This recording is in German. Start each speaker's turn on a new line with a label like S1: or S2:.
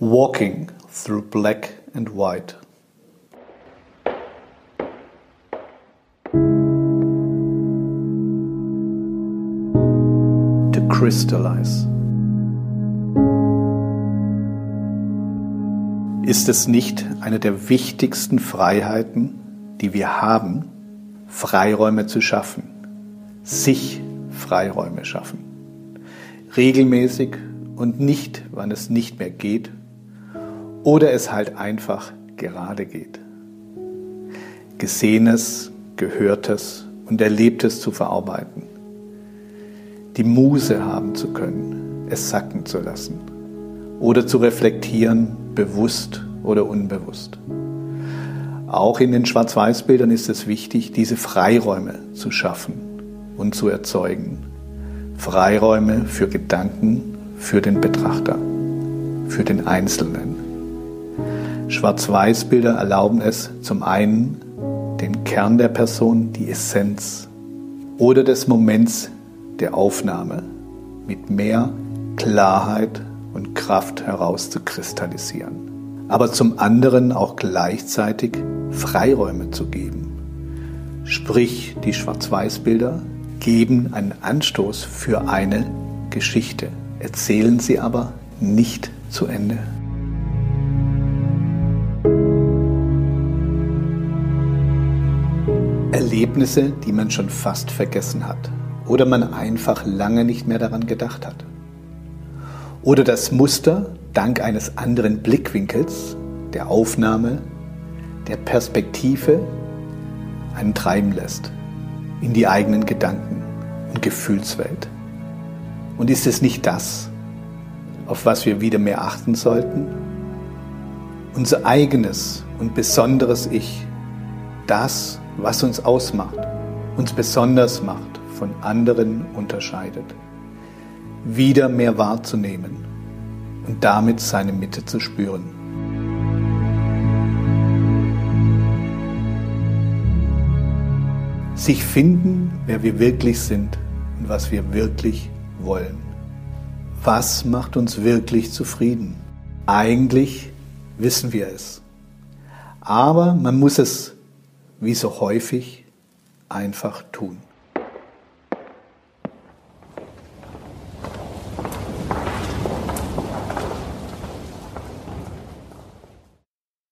S1: Walking through black and white. To crystallize. Ist es nicht eine der wichtigsten Freiheiten, die wir haben, Freiräume zu schaffen, sich Freiräume schaffen, regelmäßig und nicht, wann es nicht mehr geht oder es halt einfach gerade geht. Gesehenes, Gehörtes und Erlebtes zu verarbeiten. Die Muse haben zu können, es sacken zu lassen oder zu reflektieren, bewusst oder unbewusst. Auch in den Schwarz-Weiß-Bildern ist es wichtig, diese Freiräume zu schaffen und zu erzeugen. Freiräume für Gedanken, für den Betrachter, für den Einzelnen. Schwarz-Weiß-Bilder erlauben es zum einen, den Kern der Person, die Essenz oder des Moments der Aufnahme mit mehr Klarheit und Kraft herauszukristallisieren aber zum anderen auch gleichzeitig Freiräume zu geben. Sprich, die Schwarz-Weiß-Bilder geben einen Anstoß für eine Geschichte, erzählen sie aber nicht zu Ende. Erlebnisse, die man schon fast vergessen hat oder man einfach lange nicht mehr daran gedacht hat. Oder das Muster, dank eines anderen Blickwinkels, der Aufnahme, der Perspektive einen treiben lässt in die eigenen Gedanken und Gefühlswelt. Und ist es nicht das, auf was wir wieder mehr achten sollten? Unser eigenes und besonderes Ich, das, was uns ausmacht, uns besonders macht, von anderen unterscheidet, wieder mehr wahrzunehmen und damit seine Mitte zu spüren. Sich finden, wer wir wirklich sind und was wir wirklich wollen. Was macht uns wirklich zufrieden? Eigentlich wissen wir es. Aber man muss es, wie so häufig, einfach tun.